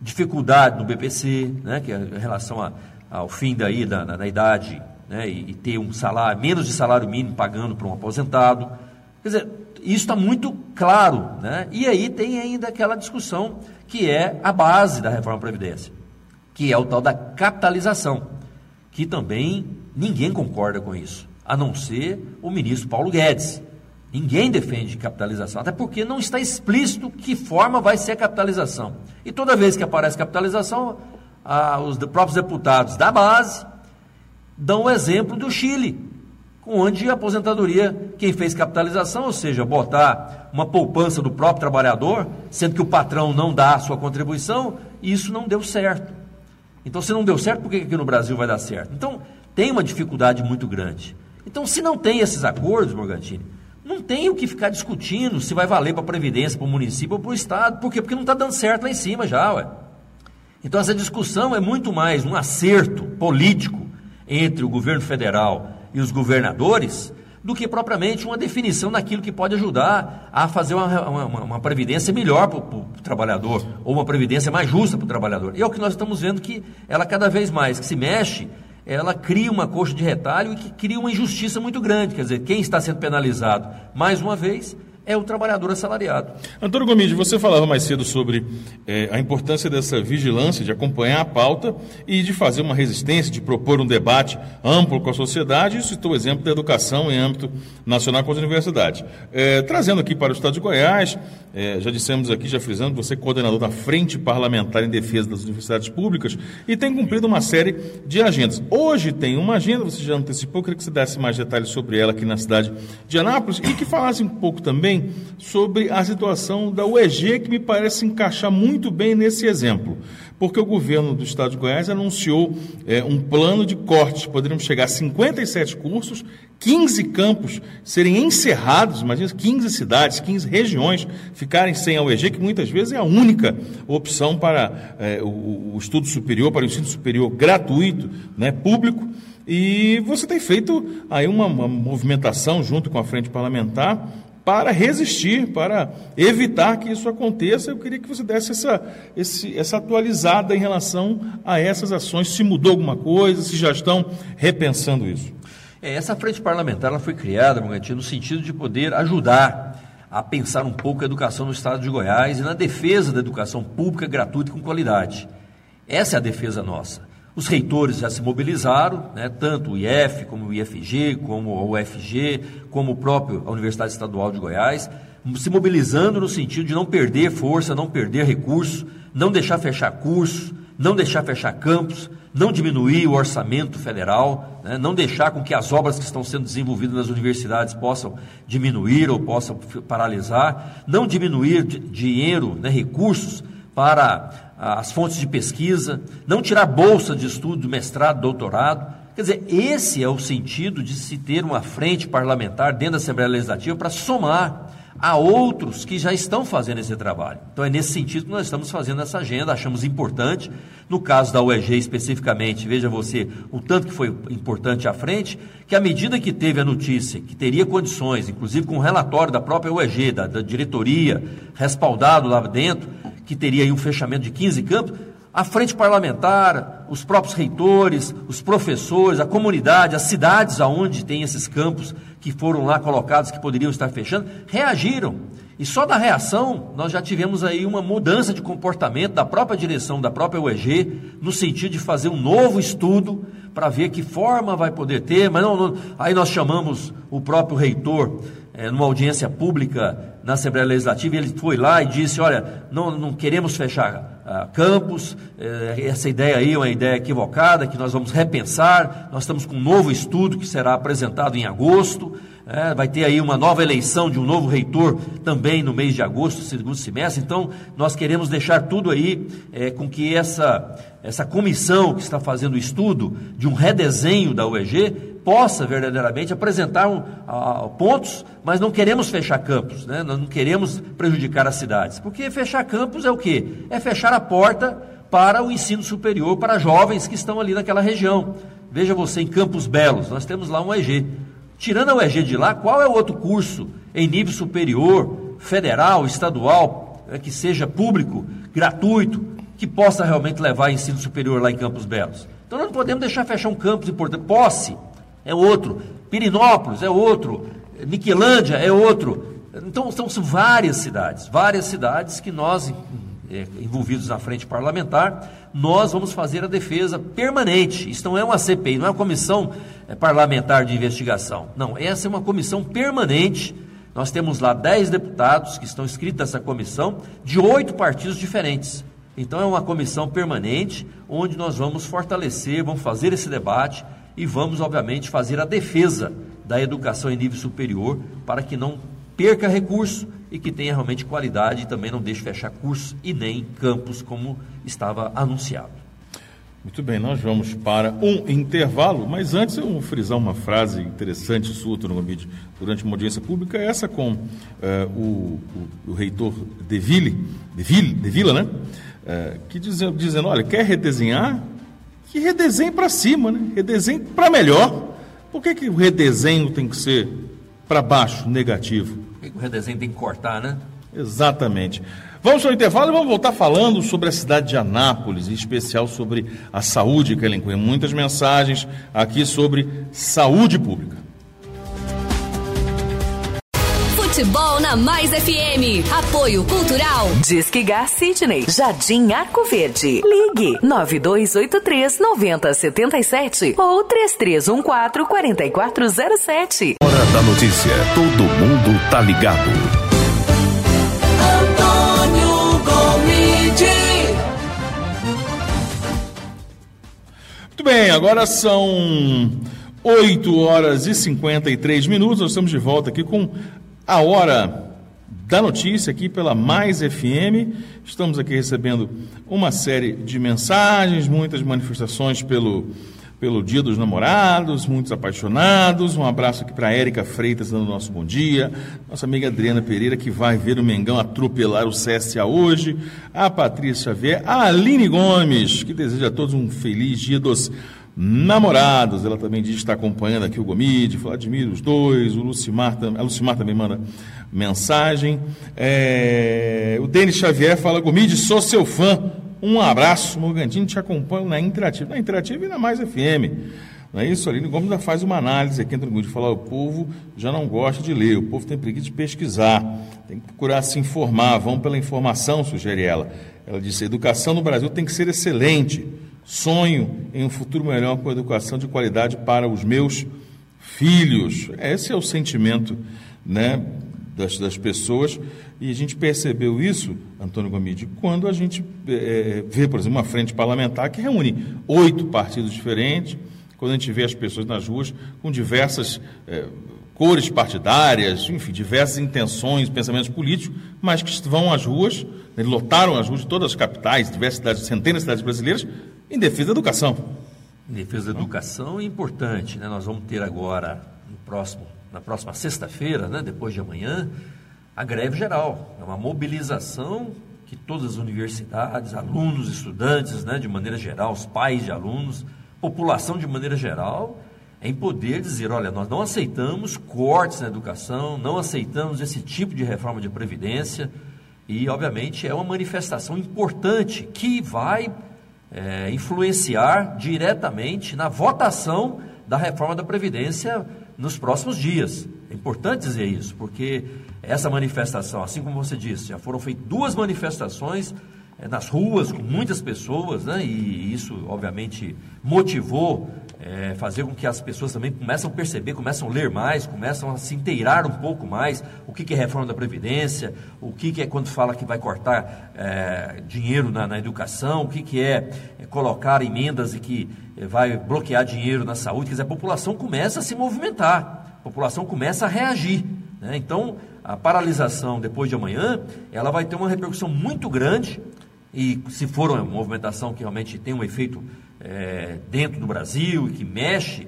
dificuldade no BPC, né, que é em relação a, ao fim daí da, da idade né, e, e, ter um salário, menos de salário mínimo pagando para um aposentado. Quer dizer, isso está muito claro. Né? E aí tem ainda aquela discussão que é a base da reforma da Previdência que é o tal da capitalização, que também ninguém concorda com isso. a não ser o ministro Paulo Guedes. Ninguém defende capitalização, até porque não está explícito que forma vai ser a capitalização. E toda vez que aparece capitalização, ah, os próprios deputados da base dão o exemplo do Chile, onde a aposentadoria, quem fez capitalização, ou seja, botar uma poupança do próprio trabalhador, sendo que o patrão não dá a sua contribuição, isso não deu certo. Então, se não deu certo, por que aqui no Brasil vai dar certo? Então, tem uma dificuldade muito grande. Então, se não tem esses acordos, Morgantini, não tem o que ficar discutindo se vai valer para a Previdência, para o município ou para o Estado. Por quê? Porque não está dando certo lá em cima já, ué. Então, essa discussão é muito mais um acerto político entre o governo federal e os governadores do que propriamente uma definição daquilo que pode ajudar a fazer uma, uma, uma previdência melhor para o trabalhador, ou uma previdência mais justa para o trabalhador. E é o que nós estamos vendo que ela cada vez mais que se mexe, ela cria uma coxa de retalho e que cria uma injustiça muito grande. Quer dizer, quem está sendo penalizado, mais uma vez, é o trabalhador assalariado. Antônio Gomes, você falava mais cedo sobre é, a importância dessa vigilância, de acompanhar a pauta e de fazer uma resistência, de propor um debate amplo com a sociedade. E citou o exemplo da educação em âmbito nacional com as universidades. É, trazendo aqui para o Estado de Goiás, é, já dissemos aqui, já frisando, você é coordenador da Frente Parlamentar em Defesa das Universidades Públicas e tem cumprido uma série de agendas. Hoje tem uma agenda, você já antecipou, queria que você desse mais detalhes sobre ela aqui na cidade de Anápolis e que falasse um pouco também sobre a situação da UEG, que me parece encaixar muito bem nesse exemplo porque o governo do estado de Goiás anunciou é, um plano de cortes. Poderíamos chegar a 57 cursos, 15 campos serem encerrados, imagina 15 cidades, 15 regiões ficarem sem a UEG, que muitas vezes é a única opção para é, o, o, estudo superior, para o ensino superior gratuito, né, público. E você tem feito aí uma, uma movimentação junto com a frente parlamentar para resistir, para evitar que isso aconteça. Eu queria que você desse essa, esse, essa atualizada em relação a essas ações, se mudou alguma coisa, se já estão repensando isso. É, essa frente parlamentar ela foi criada, Morgantinho, no sentido de poder ajudar a pensar um pouco a educação no estado de Goiás e na defesa da educação pública gratuita e com qualidade. Essa é a defesa nossa. Os reitores já se mobilizaram, né, tanto o IF, como o IFG, como a UFG, como o próprio a Universidade Estadual de Goiás, se mobilizando no sentido de não perder força, não perder recursos, não deixar fechar cursos, não deixar fechar campos, não diminuir o orçamento federal, né, não deixar com que as obras que estão sendo desenvolvidas nas universidades possam diminuir ou possam paralisar, não diminuir dinheiro, né, recursos para as fontes de pesquisa, não tirar bolsa de estudo, mestrado, doutorado. Quer dizer, esse é o sentido de se ter uma frente parlamentar dentro da Assembleia Legislativa para somar a outros que já estão fazendo esse trabalho. Então é nesse sentido que nós estamos fazendo essa agenda, achamos importante. No caso da UEG especificamente, veja você o tanto que foi importante à frente, que à medida que teve a notícia que teria condições, inclusive com o relatório da própria UEG, da, da diretoria, respaldado lá dentro, que teria aí um fechamento de 15 campos, a frente parlamentar, os próprios reitores, os professores, a comunidade, as cidades aonde tem esses campos que foram lá colocados que poderiam estar fechando, reagiram. E só da reação nós já tivemos aí uma mudança de comportamento da própria direção da própria UEG, no sentido de fazer um novo estudo para ver que forma vai poder ter, mas não, não aí nós chamamos o próprio reitor é, numa audiência pública na Assembleia Legislativa, ele foi lá e disse: Olha, não, não queremos fechar uh, campos, uh, essa ideia aí é uma ideia equivocada, que nós vamos repensar. Nós estamos com um novo estudo que será apresentado em agosto. É, vai ter aí uma nova eleição de um novo reitor também no mês de agosto, segundo semestre. Então, nós queremos deixar tudo aí é, com que essa, essa comissão que está fazendo o estudo de um redesenho da UEG possa verdadeiramente apresentar um, pontos, mas não queremos fechar campos, né? não queremos prejudicar as cidades. Porque fechar campos é o quê? É fechar a porta para o ensino superior para jovens que estão ali naquela região. Veja você, em Campos Belos, nós temos lá um EG. Tirando a EG de lá, qual é o outro curso em nível superior, federal, estadual, é, que seja público, gratuito, que possa realmente levar ensino superior lá em Campos Belos? Então nós não podemos deixar fechar um campus importante. Posse, é outro. Pirinópolis é outro. Niquelândia é outro. Então, são várias cidades, várias cidades que nós é, envolvidos na frente parlamentar, nós vamos fazer a defesa permanente. Isso não é uma CPI, não é uma comissão é, parlamentar de investigação. Não, essa é uma comissão permanente. Nós temos lá 10 deputados que estão inscritos nessa comissão, de oito partidos diferentes. Então é uma comissão permanente, onde nós vamos fortalecer, vamos fazer esse debate e vamos, obviamente, fazer a defesa da educação em nível superior para que não perca recurso e que tenha realmente qualidade e também não deixe fechar cursos e nem campos como estava anunciado. Muito bem, nós vamos para um intervalo, mas antes eu vou frisar uma frase interessante sua, no vídeo durante uma audiência pública, essa com uh, o, o, o, reitor De Ville, De, Ville, De Vila, né? Uh, que diz, dizendo, olha, quer redesenhar? Que redesenhe para cima, né? Redesenhe para melhor. Por que, que o redesenho tem que ser para baixo, negativo? Por que, que o redesenho tem que cortar, né? Exatamente. Vamos para o intervalo e vamos voltar falando sobre a cidade de Anápolis, em especial sobre a saúde, que ela inclui muitas mensagens aqui sobre saúde pública. Futebol na Mais FM. Apoio Cultural. Disque Gás Sidney. Jardim Arco Verde. Ligue 9283 9077 ou 3314 4407. Hora da notícia. Todo mundo tá ligado. Muito bem, agora são 8 horas e 53 minutos. Nós estamos de volta aqui com a hora da notícia aqui pela Mais FM. Estamos aqui recebendo uma série de mensagens, muitas manifestações pelo pelo Dia dos Namorados, muitos apaixonados. Um abraço aqui para Érica Freitas dando nosso bom dia. Nossa amiga Adriana Pereira, que vai ver o Mengão atropelar o CSA hoje. A Patrícia Xavier. A Aline Gomes, que deseja a todos um feliz Dia dos. Ela também diz que está acompanhando aqui o Gomide, Vladimir, os dois. O Lucimar, a Lucimar também manda mensagem. É... O Denis Xavier fala: Gomide, sou seu fã. Um abraço, Morgantini te acompanho na Interativa. Na Interativa e na Mais FM. Não é isso? Aline Gomes ainda faz uma análise aqui entre o de falar o povo já não gosta de ler, o povo tem preguiça de pesquisar, tem que procurar se informar, vão pela informação, sugere ela. Ela disse: educação no Brasil tem que ser excelente. Sonho em um futuro melhor com educação de qualidade para os meus filhos. Esse é o sentimento né, das, das pessoas. E a gente percebeu isso, Antônio Gomide, quando a gente é, vê, por exemplo, uma frente parlamentar que reúne oito partidos diferentes, quando a gente vê as pessoas nas ruas com diversas é, cores partidárias, enfim, diversas intenções, pensamentos políticos, mas que vão às ruas, né, lotaram as ruas de todas as capitais, diversas cidades, centenas de cidades brasileiras, em defesa da educação. Em defesa da educação é importante, né? Nós vamos ter agora, no próximo, na próxima sexta-feira, né, depois de amanhã, a greve geral. É uma mobilização que todas as universidades, alunos, estudantes, né, de maneira geral, os pais de alunos, população de maneira geral, em poder dizer, olha, nós não aceitamos cortes na educação, não aceitamos esse tipo de reforma de previdência e, obviamente, é uma manifestação importante que vai é, influenciar diretamente na votação da reforma da previdência nos próximos dias. É importante dizer isso, porque essa manifestação, assim como você disse, já foram feitas duas manifestações é, nas ruas com muitas pessoas, né? e isso obviamente motivou é, fazer com que as pessoas também começam a perceber, começam a ler mais, começam a se inteirar um pouco mais o que, que é reforma da Previdência, o que, que é quando fala que vai cortar é, dinheiro na, na, educação, o que, que é, é colocar emendas e que é, vai bloquear dinheiro na saúde. Quer dizer, a população começa a se movimentar, a população começa a reagir. Né? Então, a paralisação depois de amanhã, ela vai ter uma repercussão muito grande e se for uma movimentação que realmente tem um efeito é, dentro do Brasil e que mexe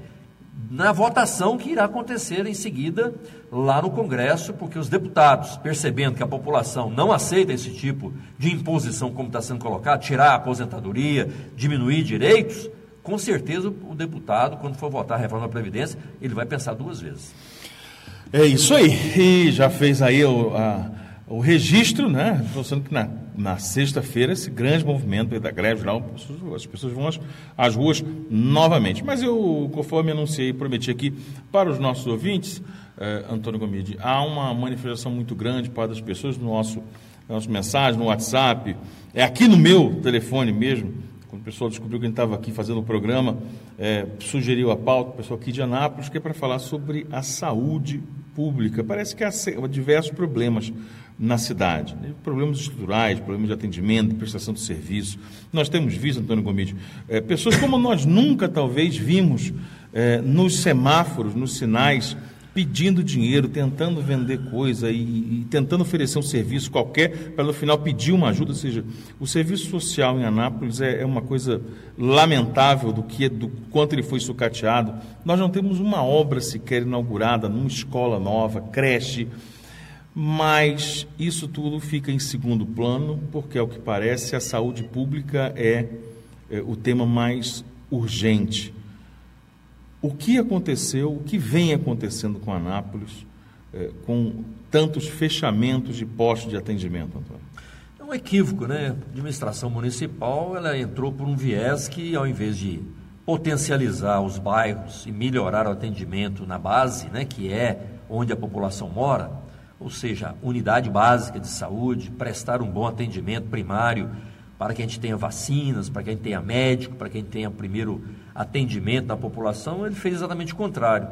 na votação que irá acontecer em seguida lá no Congresso, porque os deputados, percebendo que a população não aceita esse tipo de imposição como está sendo colocado, tirar a aposentadoria, diminuir direitos, com certeza o deputado, quando for votar a reforma da Previdência, ele vai pensar duas vezes. É isso aí. E já fez aí o, a, o registro, né? Estou que na na sexta-feira, esse grande movimento da greve geral, as pessoas vão às, ruas novamente. Mas eu, conforme anunciei e prometi aqui para os nossos ouvintes, eh, Antônio Gomide, há uma manifestação muito grande para as pessoas no nosso nas mensagens, no WhatsApp, é aqui no meu telefone mesmo, quando o pessoal descobriu que a gente estava aqui fazendo o programa, é, sugeriu a pauta, o pessoal aqui de Anápolis, que é para falar sobre a saúde pública. Parece que há diversos problemas na cidade. Né? Problemas estruturais, problemas de atendimento, prestação de serviço. Nós temos visto, Antônio Gomes, é, pessoas como nós nunca talvez vimos é, nos semáforos, nos sinais, pedindo dinheiro, tentando vender coisa e, e tentando oferecer um serviço qualquer para no final pedir uma ajuda. Ou seja, o serviço social em Anápolis é, é uma coisa lamentável do que do quanto ele foi sucateado. Nós não temos uma obra sequer inaugurada, numa escola nova, creche. Mas isso tudo fica em segundo plano, porque, ao que parece, a saúde pública é, é o tema mais urgente o que aconteceu, o que vem acontecendo com Anápolis, eh, com tantos fechamentos de postos de atendimento, Antônio? É um equívoco, né? A administração municipal ela entrou por um viés que, ao invés de potencializar os bairros e melhorar o atendimento na base, né, que é onde a população mora, ou seja, unidade básica de saúde, prestar um bom atendimento primário para que a gente tenha vacinas, para que a gente tenha médico, para que a gente tenha primeiro atendimento da população, ele fez exatamente o contrário.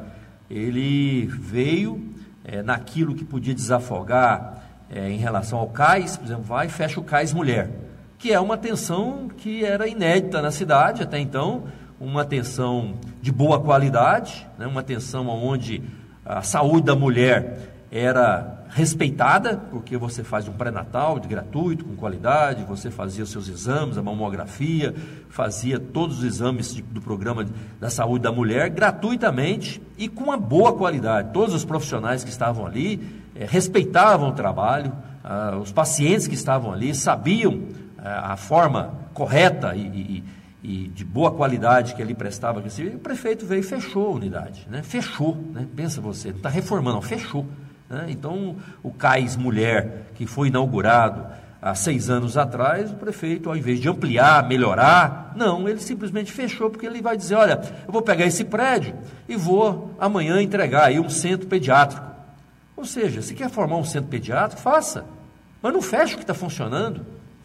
Ele veio é, naquilo que podia desafogar é, em relação ao CAIS, por exemplo, vai e fecha o CAIS Mulher, que é uma atenção que era inédita na cidade até então, uma atenção de boa qualidade, né, uma atenção onde a saúde da mulher era respeitada, porque você faz um pré-natal gratuito, com qualidade, você fazia os seus exames, a mamografia, fazia todos os exames de, do programa da saúde da mulher gratuitamente e com uma boa qualidade. Todos os profissionais que estavam ali é, respeitavam o trabalho, ah, os pacientes que estavam ali sabiam ah, a forma correta e, e, e, de boa qualidade que ele prestava. O prefeito veio e fechou a unidade, né? fechou, né? pensa você, não está reformando, não, fechou. Né? Então, o CAIS Mulher, que foi inaugurado há seis anos atrás, o prefeito, ao invés de ampliar, melhorar, não, ele simplesmente fechou, porque ele vai dizer: olha, eu vou pegar esse prédio e vou amanhã entregar aí um centro pediátrico. Ou seja, se quer formar um centro pediátrico, faça, mas não feche o que está funcionando.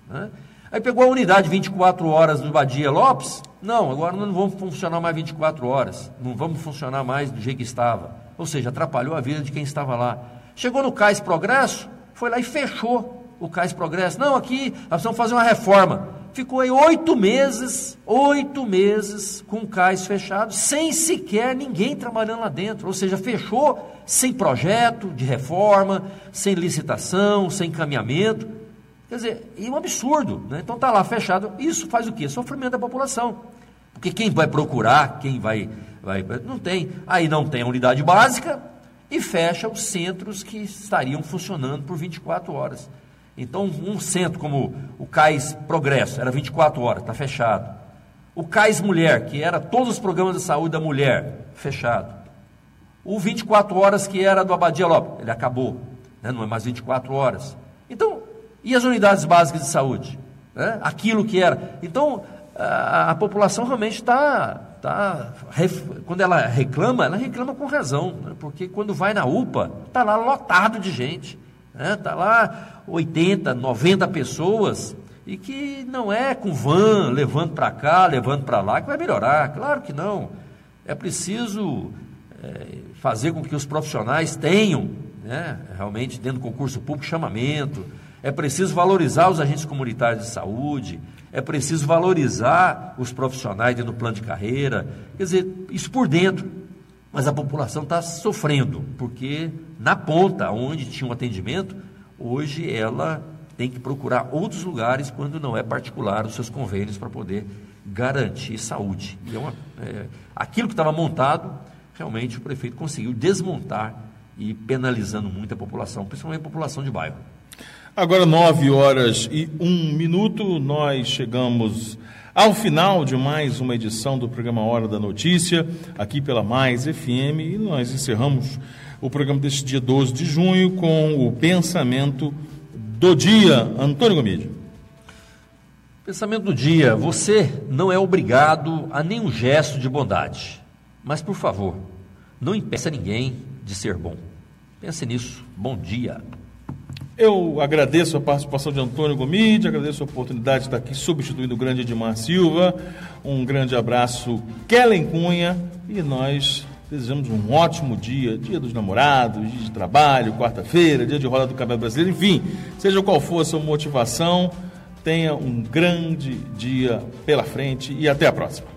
Né? Aí pegou a unidade 24 horas do Badia Lopes, não, agora não vamos funcionar mais 24 horas, não vamos funcionar mais do jeito que estava. Ou seja, atrapalhou a vida de quem estava lá. Chegou no Cais Progresso, foi lá e fechou o Cais Progresso. Não, aqui nós vamos fazer uma reforma. Ficou aí oito meses, oito meses com o cais fechado, sem sequer ninguém trabalhando lá dentro. Ou seja, fechou sem projeto de reforma, sem licitação, sem encaminhamento. Quer dizer, e um absurdo. Né? Então está lá fechado. Isso faz o quê? Sofrimento da população. Porque quem vai procurar, quem vai, vai. Não tem. Aí não tem a unidade básica, e fecha os centros que estariam funcionando por 24 horas. Então, um centro como o Cais Progresso, era 24 horas, está fechado. O Cais Mulher, que era todos os programas de saúde da mulher, fechado. O 24 horas, que era do Abadia Lopes, ele acabou, né? não é mais 24 horas. Então, e as unidades básicas de saúde? Né? Aquilo que era. Então, a, a população realmente está tá, quando ela reclama, ela reclama com razão, né? porque quando vai na UPA, está lá lotado de gente, está né? Tá lá 80, 90 pessoas, e que não é com van, levando para cá, levando para lá, que vai melhorar, claro que não. É preciso é, fazer com que os profissionais tenham, né, realmente dentro do concurso público, chamamento, é preciso valorizar os agentes comunitários de saúde, é preciso valorizar os profissionais dentro do plano de carreira, quer dizer, isso por dentro. Mas a população está sofrendo, porque na ponta, onde tinha um atendimento, hoje ela tem que procurar outros lugares quando não é particular os seus convênios para poder garantir saúde. E é uma, é, aquilo que estava montado, realmente o prefeito conseguiu desmontar e penalizando muito a população, principalmente a população de bairro. Agora, nove horas e um minuto, nós chegamos ao final de mais uma edição do programa Hora da Notícia, aqui pela Mais FM, e nós encerramos o programa deste dia 12 de junho com o pensamento do dia. Antônio Gomide. Pensamento do dia: você não é obrigado a nenhum gesto de bondade, mas por favor, não impeça ninguém de ser bom. Pense nisso. Bom dia. Eu agradeço a participação de Antônio Gomide, agradeço a oportunidade de estar aqui substituindo o grande Edmar Silva. Um grande abraço, Kellen Cunha, e nós desejamos um ótimo dia, dia dos namorados, dia de trabalho, quarta-feira, dia de roda do cabelo brasileiro, enfim, seja qual for a sua motivação, tenha um grande dia pela frente e até a próxima.